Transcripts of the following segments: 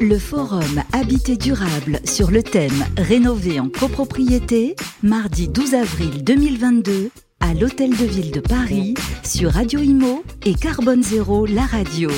Le forum Habité durable sur le thème Rénover en copropriété, mardi 12 avril 2022 à l'Hôtel de Ville de Paris sur Radio Imo et Carbone Zéro, la radio.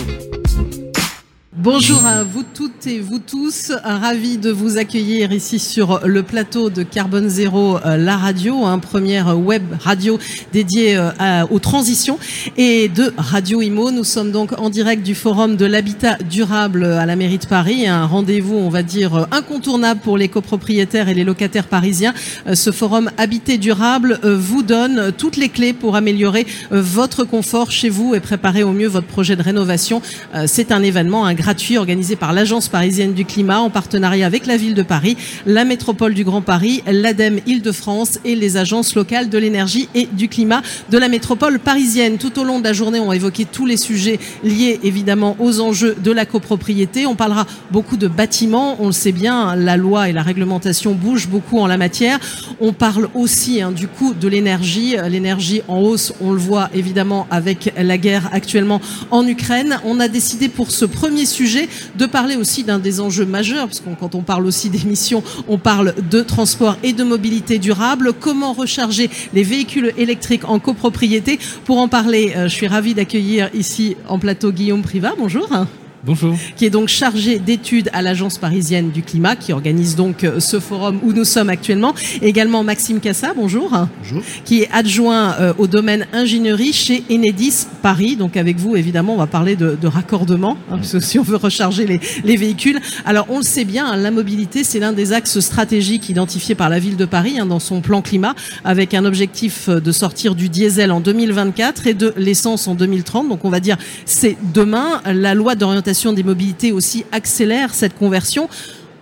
Bonjour à vous toutes et vous tous, ravi de vous accueillir ici sur le plateau de Carbone Zéro, euh, la radio, un première web radio dédiée euh, aux transitions et de Radio Imo. Nous sommes donc en direct du forum de l'habitat durable à la mairie de Paris, un rendez-vous, on va dire, incontournable pour les copropriétaires et les locataires parisiens. Euh, ce forum Habité durable vous donne toutes les clés pour améliorer votre confort chez vous et préparer au mieux votre projet de rénovation. C'est un événement, un gratuit organisé par l'Agence parisienne du climat en partenariat avec la ville de Paris, la métropole du Grand Paris, l'ADEME Île-de-France et les agences locales de l'énergie et du climat de la métropole parisienne. Tout au long de la journée, on va évoquer tous les sujets liés évidemment aux enjeux de la copropriété. On parlera beaucoup de bâtiments, on le sait bien, la loi et la réglementation bougent beaucoup en la matière. On parle aussi hein, du coût de l'énergie, l'énergie en hausse, on le voit évidemment avec la guerre actuellement en Ukraine. On a décidé pour ce premier sujet de parler aussi d'un des enjeux majeurs, parce que quand on parle aussi d'émissions, on parle de transport et de mobilité durable. Comment recharger les véhicules électriques en copropriété? Pour en parler, euh, je suis ravie d'accueillir ici en plateau Guillaume Privat. Bonjour. Bonjour. Qui est donc chargé d'études à l'Agence parisienne du climat, qui organise donc euh, ce forum où nous sommes actuellement. également Maxime Cassa, bonjour. Bonjour. Qui est adjoint euh, au domaine ingénierie chez Enedis Paris. Donc avec vous, évidemment, on va parler de, raccordement, hein, parce que si on veut recharger les, véhicules. Alors on le sait bien, hein, la mobilité, c'est l'un des axes stratégiques identifiés par la ville de Paris hein, dans son plan climat, avec un objectif euh, de sortir du diesel en 2024 et de l'essence en 2030. Donc on va dire, c'est demain. La loi d'orientation des mobilités aussi accélère cette conversion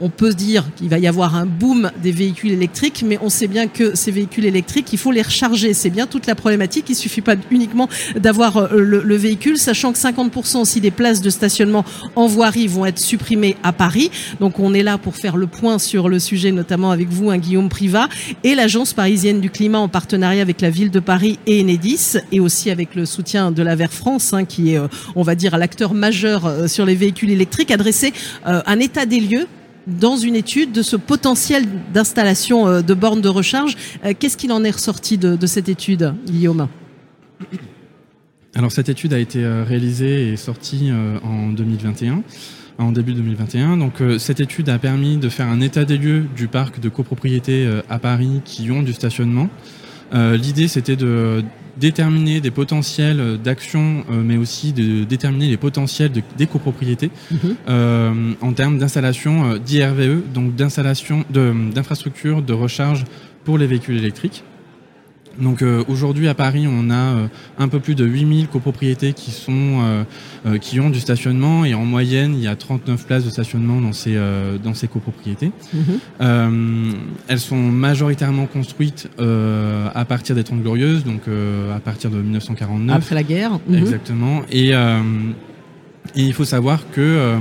on peut dire qu'il va y avoir un boom des véhicules électriques, mais on sait bien que ces véhicules électriques, il faut les recharger. C'est bien toute la problématique. Il suffit pas uniquement d'avoir euh, le, véhicule, sachant que 50% aussi des places de stationnement en voirie vont être supprimées à Paris. Donc on est là pour faire le point sur le sujet, notamment avec vous, un hein, Guillaume Privat, et l'Agence parisienne du climat en partenariat avec la ville de Paris et Enedis, et aussi avec le soutien de la Vert France, hein, qui est, euh, on va dire, l'acteur majeur euh, sur les véhicules électriques, adresser un état des lieux dans une étude de ce potentiel d'installation euh, de bornes de recharge. Euh, qu'est-ce qu'il en est ressorti de, cette étude, Guillaume? Alors cette étude a été euh, réalisée et sortie en 2021 en début 2021. Donc cette étude a permis de faire un état des lieux du parc de copropriété à Paris qui ont du stationnement. L'idée c'était de déterminer des potentiels d'action, euh, mais aussi de déterminer les potentiels de, des copropriétés mhm. euh, en termes d'installation euh, d'IRVE, donc d'installation d'infrastructures de recharge pour les véhicules électriques. Donc euh, aujourd'hui à Paris, on a euh, un peu plus de 8000 copropriétés qui sont euh, qui ont du stationnement et en moyenne, il y a 39 places de stationnement dans ces dans ces copropriétés. Mhm. elles sont majoritairement construites à partir des Trente Glorieuses, donc à partir de 1949. Après la guerre. Mhm. Exactement. Et, et il faut savoir que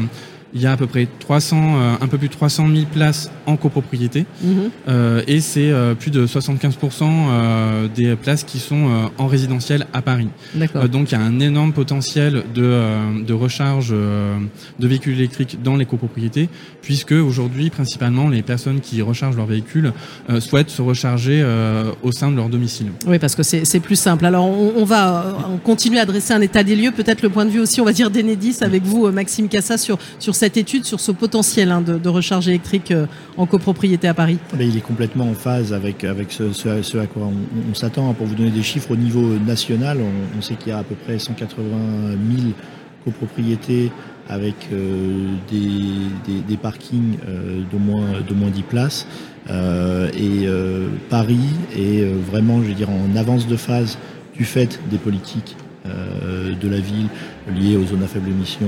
il y a à peu près 300, euh, un peu plus de 300 000 places en copropriété. Mhm. Euh, et c'est euh, plus de 75% des places qui sont en résidentiel à Paris. donc il y a un énorme potentiel de, de recharge de véhicules électriques dans les copropriétés, puisque aujourd'hui, principalement, les personnes qui rechargent leur véhicule souhaitent se recharger au sein de leur domicile. Oui, parce que c'est plus simple. Alors on, va continuer à dresser un état des lieux, peut-être le point de vue aussi, on va dire, d'Enedis avec vous, Maxime Cassa, sur, sur cette cette étude sur ce potentiel hein, de, recharge électrique euh, en copropriété à Paris Il est complètement en phase avec, avec ce, à quoi on, s'attend. Pour vous donner des chiffres, au niveau national, on, sait qu'il y a à peu près 180 000 copropriétés avec euh, des, parkings euh, de, moins, moins 10 places. et Paris est vraiment, je en avance de phase du fait des politiques de la ville liées aux zones à faible émission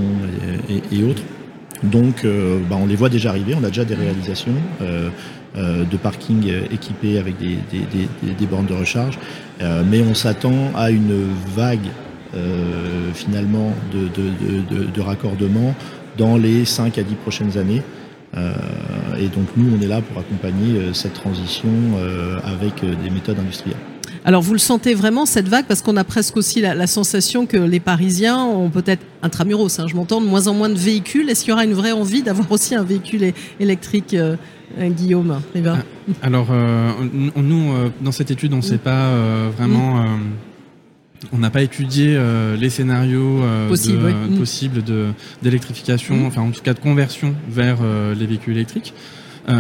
et autres. Donc euh, bah, on les voit déjà arriver, on a déjà des réalisations euh, euh, de parking équipés avec des, bornes de recharge, mais on s'attend à une vague finalement de, raccordement dans les 5 à 10 prochaines années. et donc nous, on est là pour accompagner cette transition avec des méthodes industrielles. Alors vous le sentez vraiment cette vague parce qu'on a presque aussi la, la, sensation que les Parisiens ont peut-être intramuros, hein, je m'entends, de moins en moins de véhicules. Est-ce qu'il y aura une vraie envie d'avoir aussi un véhicule électrique euh, Guillaume ah, Alors, euh, nous, euh, dans cette étude, on ne sait pas euh, vraiment. Mm. on n'a pas étudié les scénarios mm. possibles d'électrification, mm. enfin en tout cas de conversion vers les véhicules électriques.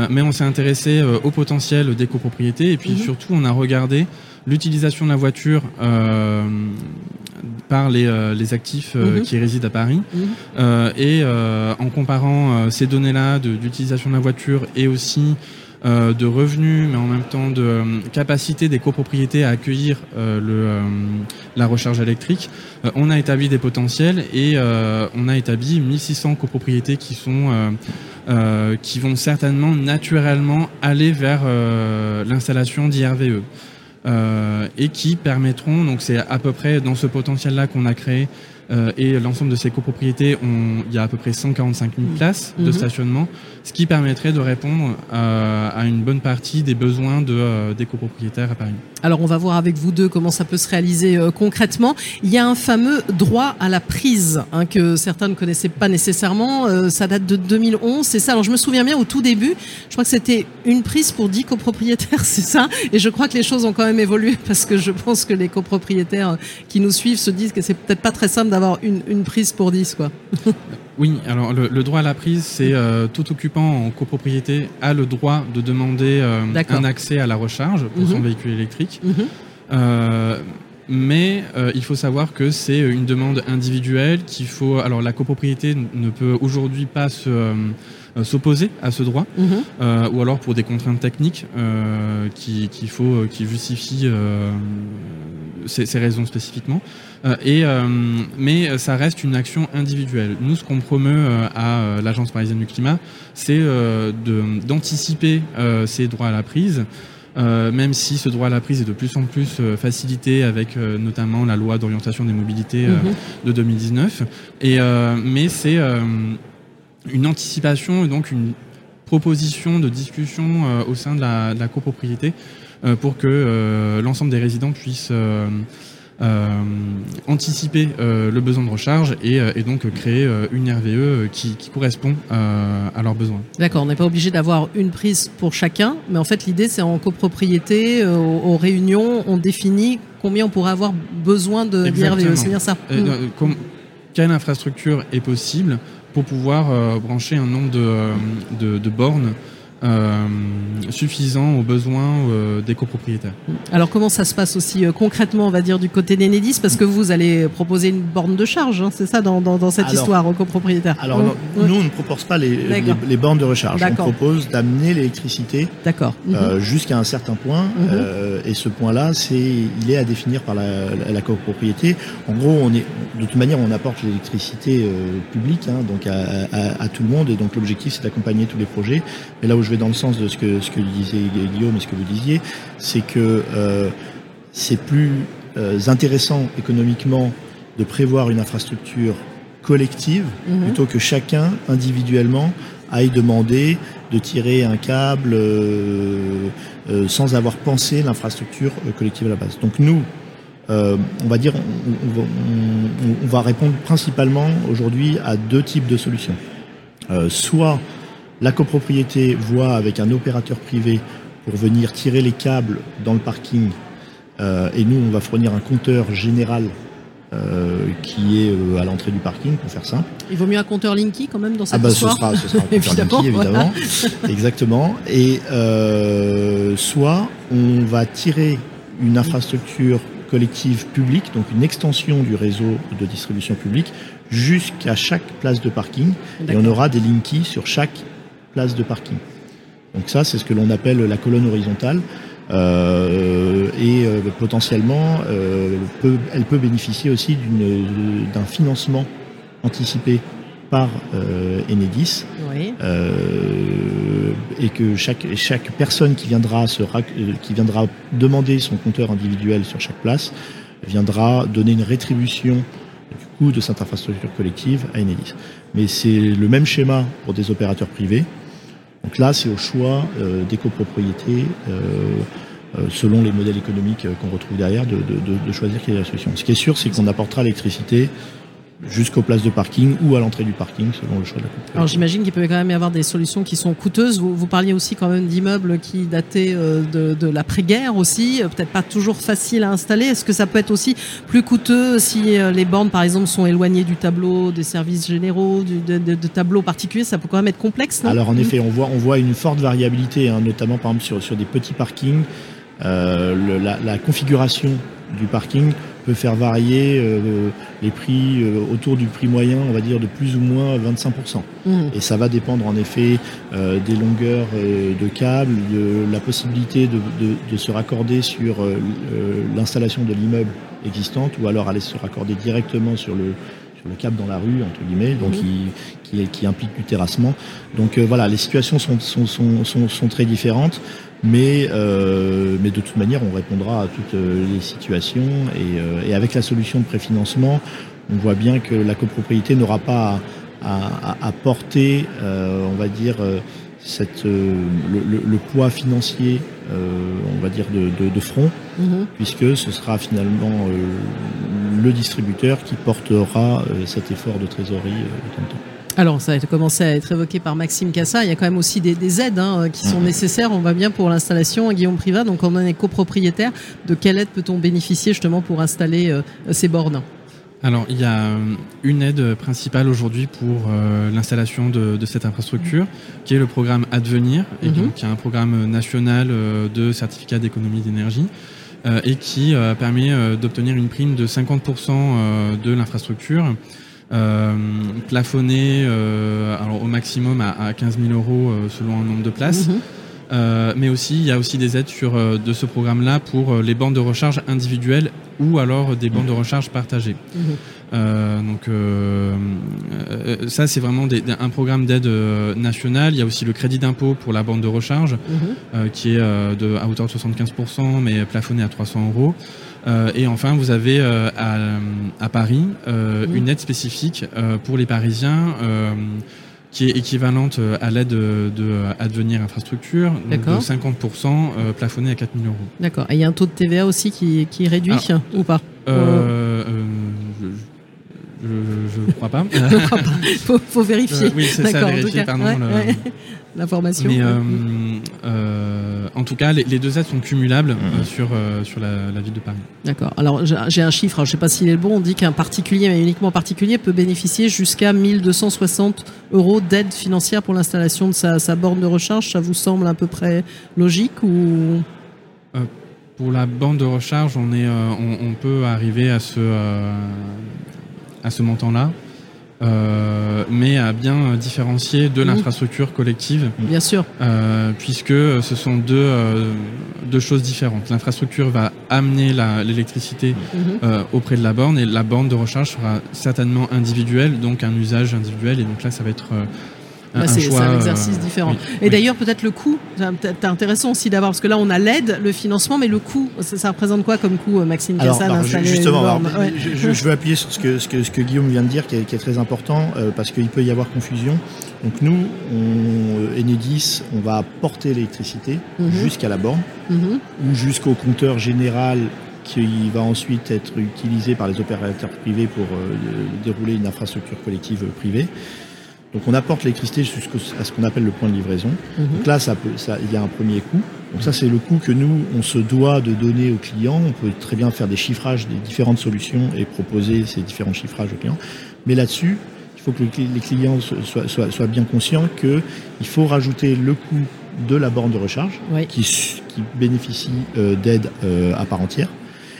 mais on s'est intéressé au potentiel des copropriétés et puis mm-hmm. surtout on a regardé l'utilisation de la voiture par les, les actifs mm-hmm. qui résident à Paris. Mm-hmm. et en comparant ces données-là d'utilisation de, la voiture et aussi euh, de revenus, mais en même temps de euh, capacité des copropriétés à accueillir euh, le, la recharge électrique, on a établi des potentiels et on a établi 1600 copropriétés qui sont qui vont certainement naturellement aller vers l'installation d'IRVE. Et qui permettront, donc c'est à peu près dans ce potentiel-là qu'on a créé euh, et l'ensemble de ces copropriétés, il y a à peu près 145 000 places de mhm. stationnement, ce qui permettrait de répondre à, à une bonne partie des besoins de, euh, des copropriétaires à Paris. Alors on va voir avec vous deux comment ça peut se réaliser euh, concrètement. Il y a un fameux droit à la prise hein, que certains ne connaissaient pas nécessairement. ça date de 2011, c'est ça. Alors je me souviens bien au tout début, je crois que c'était une prise pour 10 copropriétaires, c'est ça. Et je crois que les choses ont quand même évolué parce que je pense que les copropriétaires qui nous suivent se disent que c'est peut-être pas très simple d'avoir une, une, prise pour 10 quoi. oui, alors le, le, droit à la prise, c'est euh, tout occupant en copropriété a le droit de demander euh, un accès à la recharge pour son mhm. véhicule électrique. Mhm. Euh, mais euh, il faut savoir que c'est une demande individuelle qu'il faut. Alors la copropriété ne peut aujourd'hui pas se s'opposer à ce droit, mhm. euh, ou alors pour des contraintes techniques euh, qui faut qui justifient ces, ces, raisons spécifiquement. et mais ça reste une action individuelle. Nous, ce qu'on promeut à l'agence parisienne du climat, c'est d'anticiper ces droits à la prise. Euh, même si ce droit à la prise est de plus en plus euh, facilité avec euh, notamment la loi d'orientation des mobilités mhm. de 2019. Et, mais c'est une anticipation et donc une proposition de discussion au sein de la, de la copropriété pour que l'ensemble des résidents puissent euh, anticiper euh, le besoin de recharge et, euh, et donc créer une RVE qui, qui correspond à leurs besoins. D'accord, on n'est pas obligé d'avoir une prise pour chacun, mais en fait l'idée c'est en copropriété, aux, aux, réunions, on définit combien on pourrait avoir besoin de RVE, c'est bien ça mmh. Quelle infrastructure est possible pour pouvoir brancher un nombre de, de, de bornes euh, suffisant aux besoins euh, des copropriétaires. Alors comment ça se passe aussi euh, concrètement, on va dire, du côté d'Enedis? Parce que vous allez proposer une borne de charge, hein, c'est ça, dans, dans, dans cette histoire aux copropriétaires? Alors nous, on ne propose pas les, les, bornes de recharge. On propose d'amener l'électricité mhm. jusqu'à un certain point. Mhm. et ce point-là, c'est il est à définir par la, la, copropriété. En gros, on est, de toute manière, on apporte l'électricité publique, hein, donc à, à, à, tout le monde. Et donc l'objectif, c'est d'accompagner tous les projets. Et là où je vais dans le sens de ce que, ce que disait Guillaume et ce que vous disiez, c'est que euh, c'est plus euh, intéressant économiquement de prévoir une infrastructure collective mhm. plutôt que chacun individuellement aille demander de tirer un câble euh, euh sans avoir pensé l'infrastructure collective à la base. Donc nous, euh, on va dire, on, on, on, va répondre principalement aujourd'hui à deux types de solutions. soit la copropriété voit avec un opérateur privé pour venir tirer les câbles dans le parking euh, et nous on va fournir un compteur général euh, qui est euh, à l'entrée du parking pour faire simple. Il vaut mieux un compteur Linky quand même dans cette ah bah, histoire. Ce sera, ce sera un compteur Linky évidemment, exactement. Et soit on va tirer une infrastructure collective publique, donc une extension du réseau de distribution publique, jusqu'à chaque place de parking, et on aura des Linky sur chaque de parking. Donc ça, c'est ce que l'on appelle la colonne horizontale. Euh, et euh, potentiellement, euh, peut, elle peut bénéficier aussi d'un financement anticipé par Enedis oui. et que chaque, chaque personne qui viendra, se, qui viendra demander son compteur individuel sur chaque place viendra donner une rétribution du coût de cette infrastructure collective à Enedis. Mais c'est le même schéma pour des opérateurs privés. Donc là, c'est au choix euh, des copropriétés euh, selon les modèles économiques qu'on retrouve derrière, de, de, choisir quelle est la solution. Ce qui est sûr, c'est qu'on apportera l'électricité jusqu'aux places de parking ou à l'entrée du parking selon le choix de la coupe. Alors j'imagine qu'il peut quand même y avoir des solutions qui sont coûteuses. Vous, vous parliez aussi quand même d'immeubles qui dataient euh, de, de l'après-guerre aussi, euh, peut-être pas toujours facile à installer. Est-ce que ça peut être aussi plus coûteux si euh, les bornes par exemple sont éloignées du tableau des services généraux, du, de, de, tableaux particuliers? Ça peut quand même être complexe. Non? Alors en effet, on voit, on voit une forte variabilité, hein, notamment par exemple sur, sur des petits parkings. Euh, le, la, la configuration du parking peut faire varier euh, les prix euh, autour du prix moyen, on va dire de plus ou moins 25%. Mmh. Et ça va dépendre en effet euh, des longueurs de câbles, de la possibilité de, de, de se raccorder sur l'installation de l'immeuble existante ou alors aller se raccorder directement sur le, sur le câble dans la rue, entre guillemets, donc mmh. qui, qui, qui, implique du terrassement. Donc voilà, les situations sont, sont, sont, sont, sont très différentes. Mais, euh, mais de toute manière, on répondra à toutes euh, les situations. Et, euh, et avec la solution de préfinancement, on voit bien que la copropriété n'aura pas à, à, à porter, euh, on va dire, euh, cette, le, le, le, poids financier, on va dire, de, de, de front, mm -hmm. puisque ce sera finalement le distributeur qui portera cet effort de trésorerie de temps en temps. Alors, ça a commencé à être évoqué par Maxime Cassa. Il y a quand même aussi des, des aides hein, qui sont nécessaires. On va bien pour l'installation. Guillaume Privat, donc on est copropriétaire. De quelle aide peut-on bénéficier justement pour installer euh, ces bornes? Alors, il y a une aide principale aujourd'hui pour euh, l'installation de, de, cette infrastructure, qui est le programme Advenir, et -hmm. donc qui est un programme national euh, de certificat d'économie d'énergie, euh, et qui euh, permet euh, d'obtenir une prime de 50% de l'infrastructure euh, plafonné euh, alors au maximum à, à 15 000 euros euh, selon un nombre de places. Mmh. Euh, mais aussi, il y a aussi des aides sur, euh, de ce programme-là pour euh, les bandes de recharge individuelles ou alors des bandes de recharge partagées. Mmh. Euh, donc ça, c'est vraiment des, un programme d'aide nationale. Il y a aussi le crédit d'impôt pour la bande de recharge mmh. qui est de, à hauteur de 75%, mais plafonné à 300 euros. Euh, et enfin, vous avez euh, à, à, Paris euh, mmh. une aide spécifique pour les Parisiens qui est équivalente à l'aide de, de Advenir Infrastructure, de 50% plafonné à 4 000 euros. D'accord. Et il y a un taux de TVA aussi qui, qui est réduit Alors, ou pas? Euh, je ne crois pas. Il faut, faut, vérifier. Euh, oui, c'est ça, vérifier, pardon. Ouais, le... ouais. L'information. Mais euh, euh, en tout cas, les, les, deux aides sont cumulables mmh. sur, sur la, la, ville de Paris. D'accord. Alors, j'ai un chiffre, je ne sais pas s'il est le bon. On dit qu'un particulier, mais uniquement particulier, peut bénéficier jusqu'à 1260 euros d'aide financière pour l'installation de sa, sa, borne de recharge. Ça vous semble à peu près logique ou? Pour la bande de recharge, on, est, on, on peut arriver à ce, à ce montant-là, euh, mais à bien différencier de l'infrastructure collective. Bien sûr. Euh, puisque ce sont deux, euh, deux choses différentes. L'infrastructure va amener l'électricité mm -hmm. auprès de la borne et la borne de recharge sera certainement individuelle, donc un usage individuel. Et donc là, ça va être bah, c'est un exercice euh, différent. Oui, et oui. d'ailleurs, peut-être le coût, c'est intéressant aussi d'avoir, parce que là, on a l'aide, le financement, mais le coût, ça, ça représente quoi comme coût, Maxime alors, Cassan, alors, Justement, alors, je, je, veux appuyer sur ce que, ce que, ce que Guillaume vient de dire, qui est, qui est très important, euh, parce qu'il peut y avoir confusion. Donc nous, on, Enedis, on va porter l'électricité -hmm. jusqu'à la borne, -hmm. ou jusqu'au compteur général qui va ensuite être utilisé par les opérateurs privés pour euh, dérouler une infrastructure collective privée. Donc on apporte l'électricité jusqu'à ce qu'on appelle le point de livraison. Mmh. Donc là, ça peut, ça, il y a un premier coût. Donc ça, c'est le coût que nous, on se doit de donner aux clients. On peut très bien faire des chiffrages des différentes solutions et proposer ces différents chiffrages aux clients. Mais là-dessus, il faut que les clients soient, soient, soient bien conscients qu'il faut rajouter le coût de la borne de recharge oui. qui, qui, bénéficie euh, d'aide euh, à part entière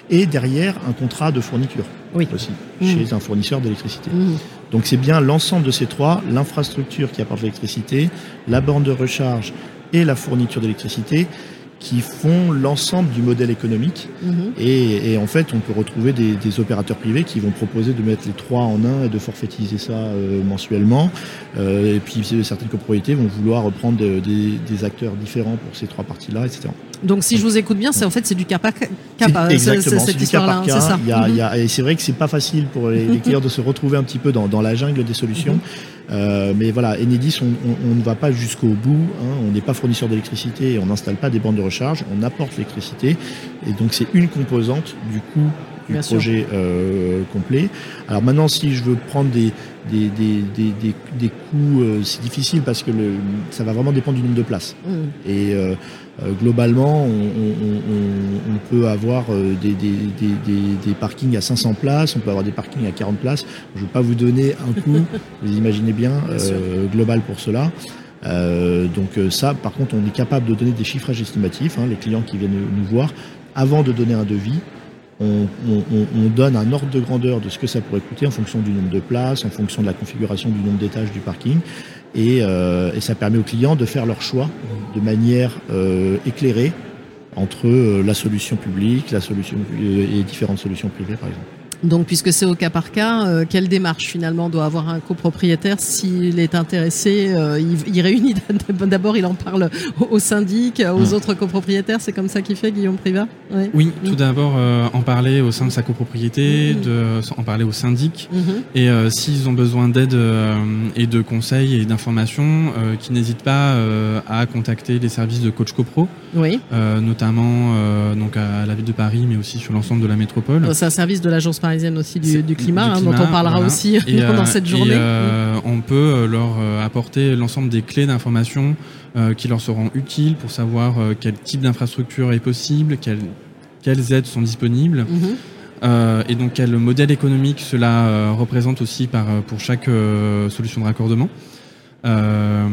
et derrière un contrat de fourniture oui. aussi mmh. chez un fournisseur d'électricité. Mmh. Donc c'est bien l'ensemble de ces trois, l'infrastructure qui apporte l'électricité, la borne de recharge et la fourniture d'électricité qui font l'ensemble du modèle économique. Mmh. Et, et, en fait, on peut retrouver des, des, opérateurs privés qui vont proposer de mettre les trois en un et de forfaitiser ça euh, mensuellement. Euh, et puis certaines copropriétés vont vouloir reprendre de, des, des, acteurs différents pour ces trois parties-là, etc. Donc si je vous écoute bien, c'est en fait c'est du cas par cas. Exactement, c'est du cas par cas. Ça. Il y a, il y a, et c'est vrai que c'est pas facile pour les, les, clients de se retrouver un petit peu dans, dans la jungle des solutions. Mmh. Euh, mais voilà, Enedis, on, ne va pas jusqu'au bout. Hein. on n'est pas fournisseur d'électricité on n'installe pas des bandes de recharge. On apporte l'électricité. Et donc, c'est une composante du coût du projet euh, complet. Alors maintenant, si je veux prendre des, des, des, des, des coûts, euh, c'est difficile parce que le, ça va vraiment dépendre du nombre de places. Mmh. Et euh, euh, globalement, on, on, on, peut avoir des, des, parkings à 500 places, on peut avoir des parkings à 40 places. Je ne vais pas vous donner un coût, vous imaginez bien, global pour cela. Euh, donc ça, par contre, on est capable de donner des chiffrages estimatifs. Hein, les clients qui viennent nous voir, avant de donner un devis, on, donne un ordre de grandeur de ce que ça pourrait coûter en fonction du nombre de places, en fonction de la configuration du nombre d'étages du parking. Et, euh, ça permet aux clients de faire leur choix de manière euh, éclairée entre euh, la solution publique la solution, et différentes solutions privées, par exemple. Donc, puisque c'est au cas par cas, euh, quelle démarche finalement doit avoir un copropriétaire s'il est intéressé euh, il, réunit d'abord, il en parle au, syndic, aux hmm. autres copropriétaires. C'est comme ça qu'il fait, Guillaume Privat Oui, tout d'abord euh, en parler au sein de sa copropriété, hmm. de, en parler au syndic, hmm. et s'ils ont besoin d'aide et de conseils et d'informations, qu'ils n'hésitent pas à contacter les services de coach copro, oui. notamment donc à la ville de Paris, mais aussi sur l'ensemble de la métropole. C'est un service de l'agence parisienne aussi du, climat, hein, dont on parlera aussi pendant cette journée. Euh, on peut euh, leur euh, apporter l'ensemble des clés d'information qui leur seront utiles pour savoir quel type d'infrastructure est possible, quelles, aides sont disponibles. Mhm. et donc quel modèle économique cela représente aussi par, pour chaque solution de raccordement. Euh,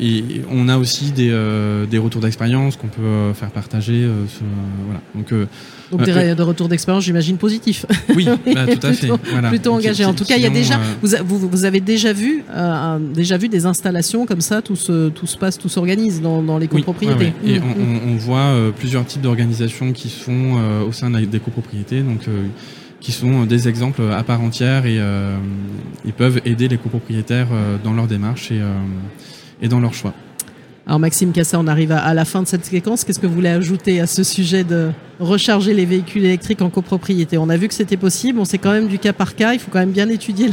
et on a aussi des, euh, des retours d'expérience qu'on peut euh, faire partager. voilà. Donc, Donc des, de retours d'expérience, j'imagine positifs. Oui, bah, tout à fait. Plutôt engagé. En tout cas, il y a déjà. Vous, vous, avez déjà vu, déjà vu des installations comme ça, tout se, tout se passe, tout s'organise dans, dans les copropriétés. Et mmh, on, mmh. on, voit plusieurs types d'organisations qui se font au sein des copropriétés. Donc qui sont des exemples à part entière et euh, ils peuvent aider les copropriétaires euh, dans leur démarche et, euh, et dans leur choix. Alors Maxime Cassa, on arrive à, la fin de cette séquence. Qu'est-ce que vous voulez ajouter à ce sujet de recharger les véhicules électriques en copropriété? On a vu que c'était possible, on sait quand même du cas par cas, il faut quand même bien étudier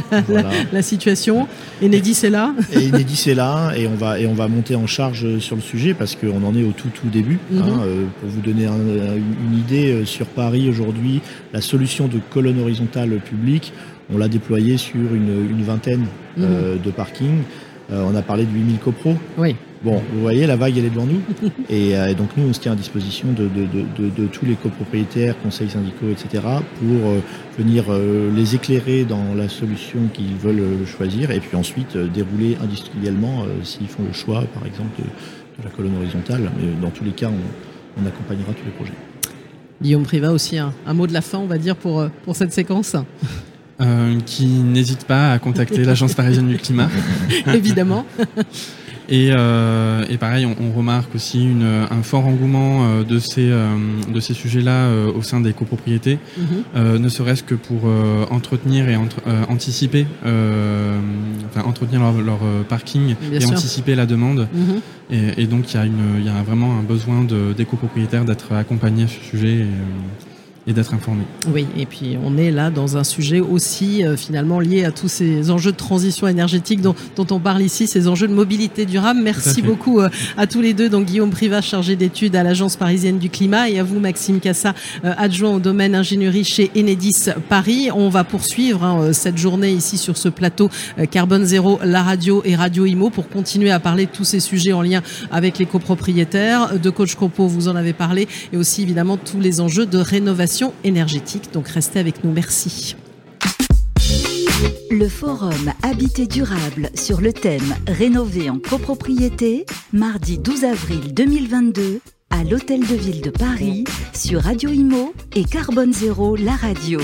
la, situation. Enedis est là. Et Enedis est là et on, va, et on va monter en charge sur le sujet parce qu'on en est au tout tout début. Hein. Mhm. pour vous donner une idée, sur Paris aujourd'hui, la solution de colonne horizontale publique, on l'a déployée sur une, vingtaine mhm. de parkings. On a parlé de 8000 copros. Oui. Bon, vous voyez, la vague, elle est devant nous. Euh, et donc, nous, on se tient à disposition de, tous les copropriétaires, conseils syndicaux, etc., pour euh, venir euh, les éclairer dans la solution qu'ils veulent choisir, et puis ensuite dérouler industriellement s'ils font le choix, par exemple, de, la colonne horizontale. Mais dans tous les cas, on, accompagnera tous les projets. Guillaume Privat aussi, un, mot de la fin, on va dire, pour, pour cette séquence? Qui n'hésite pas à contacter l'Agence parisienne du climat. Évidemment. Et, euh, et pareil, on, on, remarque aussi une, un fort engouement euh, de ces, euh, de ces sujets-là euh, au sein des copropriétés, mhm. ne serait-ce que pour entretenir et anticiper, enfin entretenir leur, leur parking et anticiper la demande. Mhm. Et, et, donc il y, a une, y a vraiment un besoin de, des copropriétaires d'être accompagnés à ce sujet. Et, et d'être informé. Oui, et puis on est là dans un sujet aussi euh, finalement lié à tous ces enjeux de transition énergétique dont, dont on parle ici, ces enjeux de mobilité durable. Merci beaucoup euh, à tous les deux, donc Guillaume Privat, chargé d'études à l'Agence parisienne du climat, et à vous Maxime Cassa, euh, adjoint au domaine ingénierie chez Enedis Paris. On va poursuivre hein, cette journée ici sur ce plateau Carbone Zéro, la radio et Radio Imo pour continuer à parler de tous ces sujets en lien avec les copropriétaires. De Coach Copo, vous en avez parlé, et aussi évidemment tous les enjeux de rénovation énergétique. Donc restez avec nous. Merci. Le forum Habité durable sur le thème Rénover en copropriété, mardi 12 avril 2022 à l'Hôtel de Ville de Paris sur Radio Imo et Carbone Zéro, la radio.